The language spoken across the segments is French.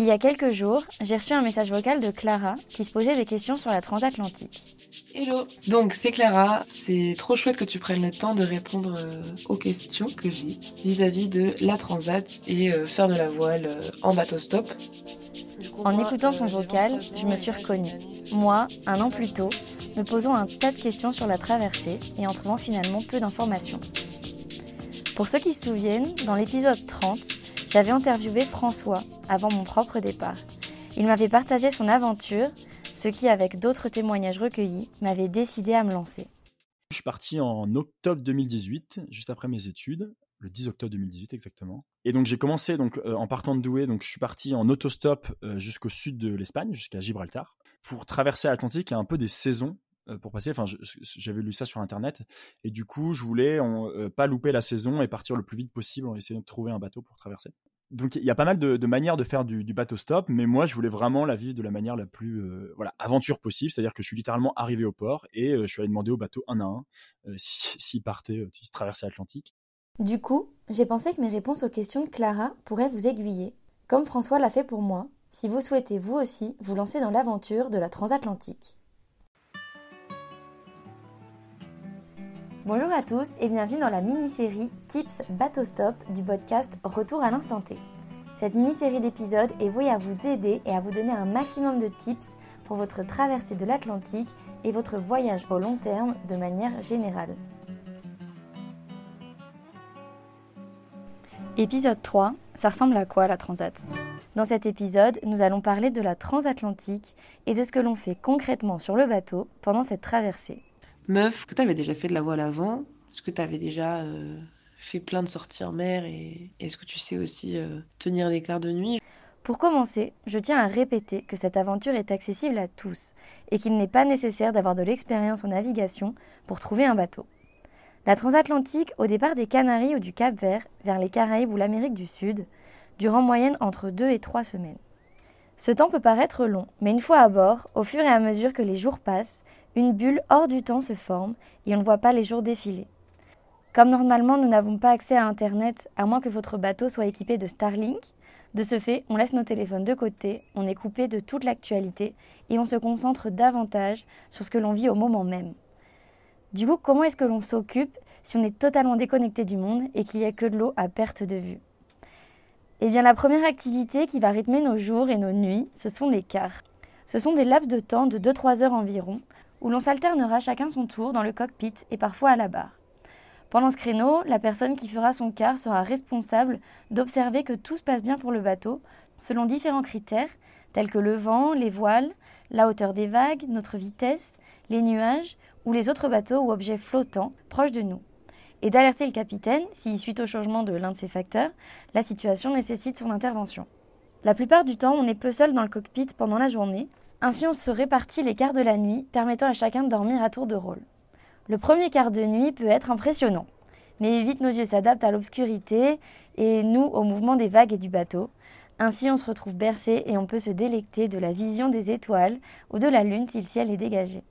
Il y a quelques jours, j'ai reçu un message vocal de Clara qui se posait des questions sur la transatlantique. Hello Donc c'est Clara, c'est trop chouette que tu prennes le temps de répondre euh, aux questions que j'ai vis-à-vis de la transat et euh, faire de la voile euh, en bateau stop. En écoutant son vocal, je me suis reconnue. Moi, un an plus tôt, me posant un tas de questions sur la traversée et en trouvant finalement peu d'informations. Pour ceux qui se souviennent, dans l'épisode 30, j'avais interviewé François avant mon propre départ. Il m'avait partagé son aventure, ce qui, avec d'autres témoignages recueillis, m'avait décidé à me lancer. Je suis parti en octobre 2018, juste après mes études, le 10 octobre 2018 exactement. Et donc j'ai commencé donc euh, en partant de Douai, donc je suis parti en autostop euh, jusqu'au sud de l'Espagne, jusqu'à Gibraltar, pour traverser l'Atlantique. A un peu des saisons euh, pour passer. Enfin, j'avais lu ça sur internet et du coup, je voulais pas louper la saison et partir le plus vite possible en essayant de trouver un bateau pour traverser. Donc il y a pas mal de, manières de faire du, bateau stop, mais moi je voulais vraiment la vivre de la manière la plus voilà aventure possible, c'est-à-dire que je suis littéralement arrivé au port et je suis allé demander au bateau un à un s'il si, partait, s'il traversait l'Atlantique. Du coup, j'ai pensé que mes réponses aux questions de Clara pourraient vous aiguiller, comme François l'a fait pour moi, si vous souhaitez vous aussi vous lancer dans l'aventure de la transatlantique. Bonjour à tous et bienvenue dans la mini-série Tips Bateau Stop du podcast Retour à l'instant T. Cette mini-série d'épisodes est vouée à vous aider et à vous donner un maximum de tips pour votre traversée de l'Atlantique et votre voyage au long terme de manière générale. Épisode 3, ça ressemble à quoi la transat? Dans cet épisode, nous allons parler de la transatlantique et de ce que l'on fait concrètement sur le bateau pendant cette traversée. Meuf, que tu avais déjà fait de la voile avant? Est-ce que tu avais déjà euh, fait plein de sorties en mer Et est-ce que tu sais aussi euh, tenir quarts de nuit? Pour commencer, je tiens à répéter que cette aventure est accessible à tous et qu'il n'est pas nécessaire d'avoir de l'expérience en navigation pour trouver un bateau. La transatlantique, au départ des Canaries ou du Cap Vert, vers les Caraïbes ou l'Amérique du Sud, dure en moyenne entre 2 et 3 semaines. Ce temps peut paraître long, mais une fois à bord, au fur et à mesure que les jours passent, une bulle hors du temps se forme et on ne voit pas les jours défiler. Comme normalement nous n'avons pas accès à Internet, à moins que votre bateau soit équipé de Starlink, de ce fait, on laisse nos téléphones de côté, on est coupé de toute l'actualité et on se concentre davantage sur ce que l'on vit au moment même. Du coup, comment est-ce que l'on s'occupe si on est totalement déconnecté du monde et qu'il n'y a que de l'eau à perte de vue? Eh bien, la première activité qui va rythmer nos jours et nos nuits, ce sont les quarts. Ce sont des laps de temps de 2-3 heures environ, où l'on s'alternera chacun son tour dans le cockpit et parfois à la barre. Pendant ce créneau, la personne qui fera son quart sera responsable d'observer que tout se passe bien pour le bateau, selon différents critères, tels que le vent, les voiles, la hauteur des vagues, notre vitesse, les nuages ou les autres bateaux ou objets flottants proches de nous, et d'alerter le capitaine si, suite au changement de l'un de ces facteurs, la situation nécessite son intervention. La plupart du temps, on est peu seul dans le cockpit pendant la journée, ainsi on se répartit les quarts de la nuit, permettant à chacun de dormir à tour de rôle. Le premier quart de nuit peut être impressionnant, mais vite nos yeux s'adaptent à l'obscurité et nous au mouvement des vagues et du bateau. Ainsi on se retrouve bercé et on peut se délecter de la vision des étoiles ou de la lune si le ciel est dégagé.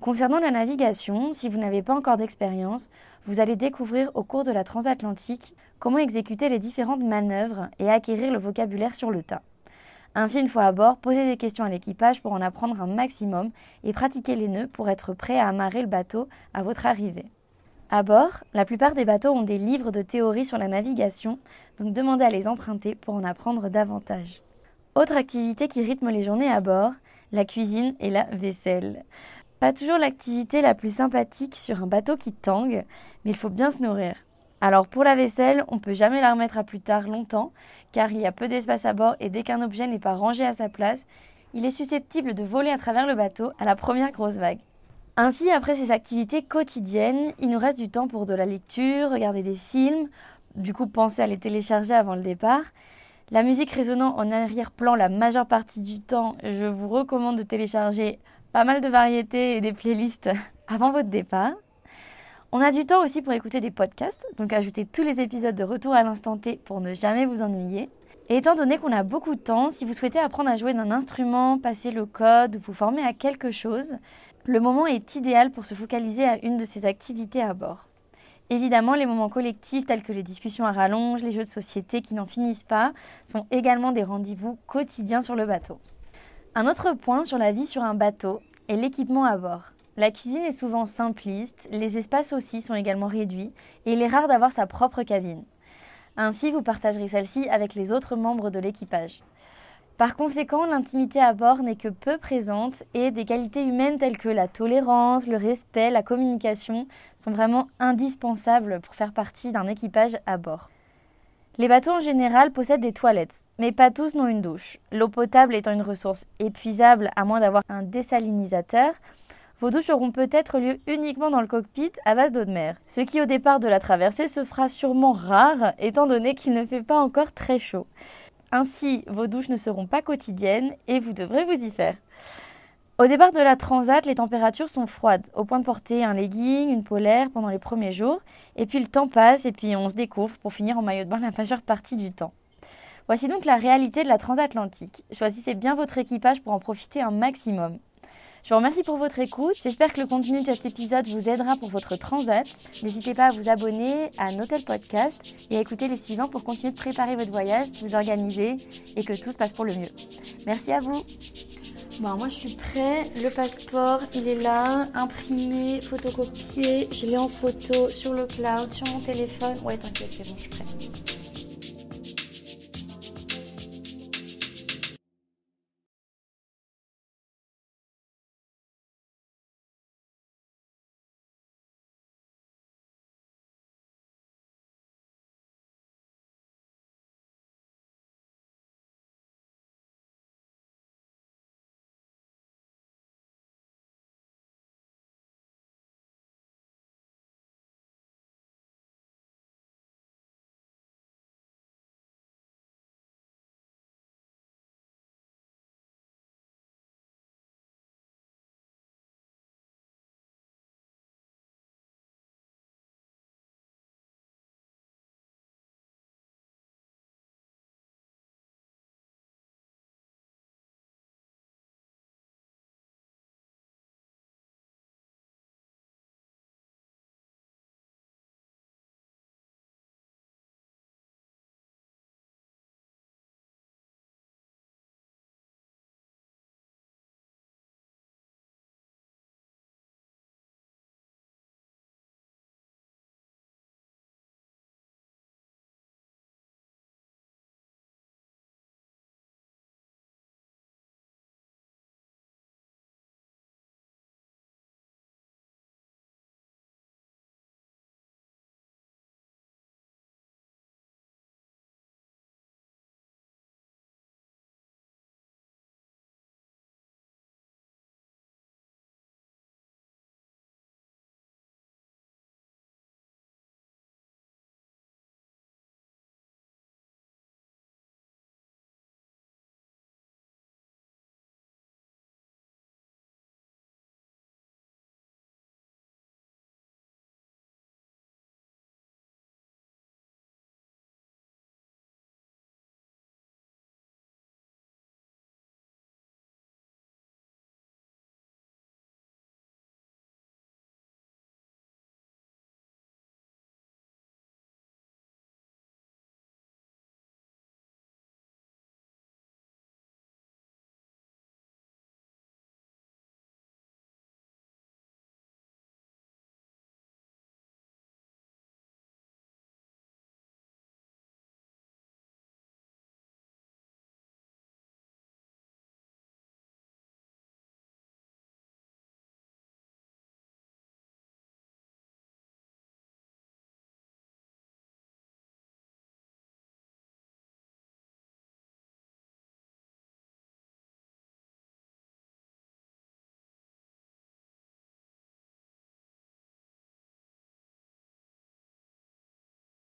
Concernant la navigation, si vous n'avez pas encore d'expérience, vous allez découvrir au cours de la transatlantique comment exécuter les différentes manœuvres et acquérir le vocabulaire sur le tas. Ainsi, une fois à bord, posez des questions à l'équipage pour en apprendre un maximum et pratiquez les nœuds pour être prêt à amarrer le bateau à votre arrivée. À bord, la plupart des bateaux ont des livres de théorie sur la navigation, donc demandez à les emprunter pour en apprendre davantage. Autre activité qui rythme les journées à bord, la cuisine et la vaisselle. Pas toujours l'activité la plus sympathique sur un bateau qui tangue, mais il faut bien se nourrir. Alors pour la vaisselle, on peut jamais la remettre à plus tard longtemps, car il y a peu d'espace à bord et dès qu'un objet n'est pas rangé à sa place, il est susceptible de voler à travers le bateau à la première grosse vague. Ainsi, après ces activités quotidiennes, il nous reste du temps pour de la lecture, regarder des films, du coup penser à les télécharger avant le départ. La musique résonnant en arrière-plan la majeure partie du temps, je vous recommande de télécharger pas mal de variétés et des playlists avant votre départ. On a du temps aussi pour écouter des podcasts, donc ajoutez tous les épisodes de Retour à l'instant T pour ne jamais vous ennuyer. Et étant donné qu'on a beaucoup de temps, si vous souhaitez apprendre à jouer d'un instrument, passer le code ou vous former à quelque chose, le moment est idéal pour se focaliser à une de ces activités à bord. Évidemment, les moments collectifs tels que les discussions à rallonge, les jeux de société qui n'en finissent pas, sont également des rendez-vous quotidiens sur le bateau. Un autre point sur la vie sur un bateau est l'équipement à bord. La cuisine est souvent simpliste, les espaces aussi sont également réduits, et il est rare d'avoir sa propre cabine. Ainsi, vous partagerez celle-ci avec les autres membres de l'équipage. Par conséquent, l'intimité à bord n'est que peu présente et des qualités humaines telles que la tolérance, le respect, la communication sont vraiment indispensables pour faire partie d'un équipage à bord. Les bateaux en général possèdent des toilettes, mais pas tous n'ont une douche. L'eau potable étant une ressource épuisable à moins d'avoir un désalinisateur, vos douches auront peut-être lieu uniquement dans le cockpit à base d'eau de mer, ce qui au départ de la traversée se fera sûrement rare étant donné qu'il ne fait pas encore très chaud. Ainsi, vos douches ne seront pas quotidiennes et vous devrez vous y faire. Au départ de la transat, les températures sont froides, au point de porter un legging, une polaire pendant les premiers jours, et puis le temps passe et puis on se découvre pour finir en maillot de bain la majeure partie du temps. Voici donc la réalité de la transatlantique. Choisissez bien votre équipage pour en profiter un maximum. Je vous remercie pour votre écoute. J'espère que le contenu de cet épisode vous aidera pour votre transat. N'hésitez pas à vous abonner à Notel Podcast et à écouter les suivants pour continuer de préparer votre voyage, de vous organiser et que tout se passe pour le mieux. Merci à vous. Bon, moi je suis prêt. Le passeport, il est là, imprimé, photocopié. Je l'ai en photo sur le cloud, sur mon téléphone. Ouais, t'inquiète, c'est bon, je suis prêt.